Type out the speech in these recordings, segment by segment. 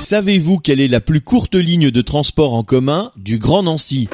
Savez-vous quelle est la plus courte ligne de transport en commun du Grand Nancy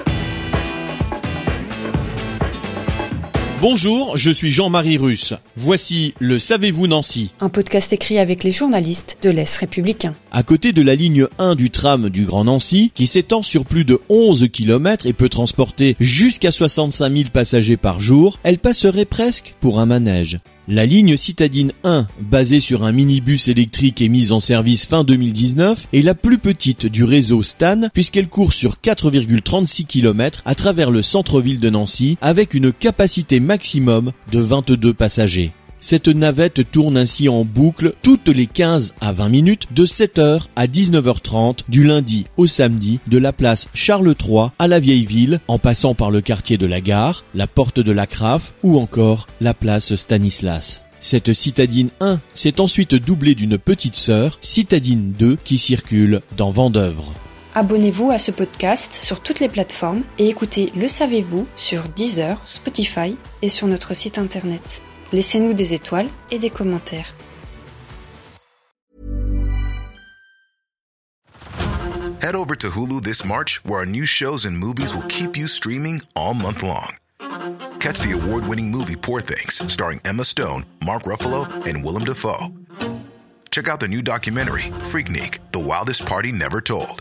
Bonjour, je suis Jean-Marie Russe. Voici le Savez-vous Nancy Un podcast écrit avec les journalistes de l'Est républicain. À côté de la ligne 1 du tram du Grand Nancy, qui s'étend sur plus de 11 km et peut transporter jusqu'à 65 000 passagers par jour, elle passerait presque pour un manège. La ligne citadine 1, basée sur un minibus électrique et mise en service fin 2019, est la plus petite du réseau Stan puisqu'elle court sur 4,36 km à travers le centre-ville de Nancy avec une capacité maximum de 22 passagers. Cette navette tourne ainsi en boucle toutes les 15 à 20 minutes de 7h à 19h30 du lundi au samedi de la place Charles III à la vieille ville en passant par le quartier de la gare, la porte de la Craffe ou encore la place Stanislas. Cette citadine 1 s'est ensuite doublée d'une petite sœur, citadine 2, qui circule dans Vendœuvre. Abonnez-vous à ce podcast sur toutes les plateformes et écoutez Le Savez-vous sur Deezer, Spotify et sur notre site internet. Laissez-nous des étoiles et des commentaires. Head over to Hulu this March, where our new shows and movies will keep you streaming all month long. Catch the award winning movie Poor Things, starring Emma Stone, Mark Ruffalo, and Willem Dafoe. Check out the new documentary, Freaknik The Wildest Party Never Told,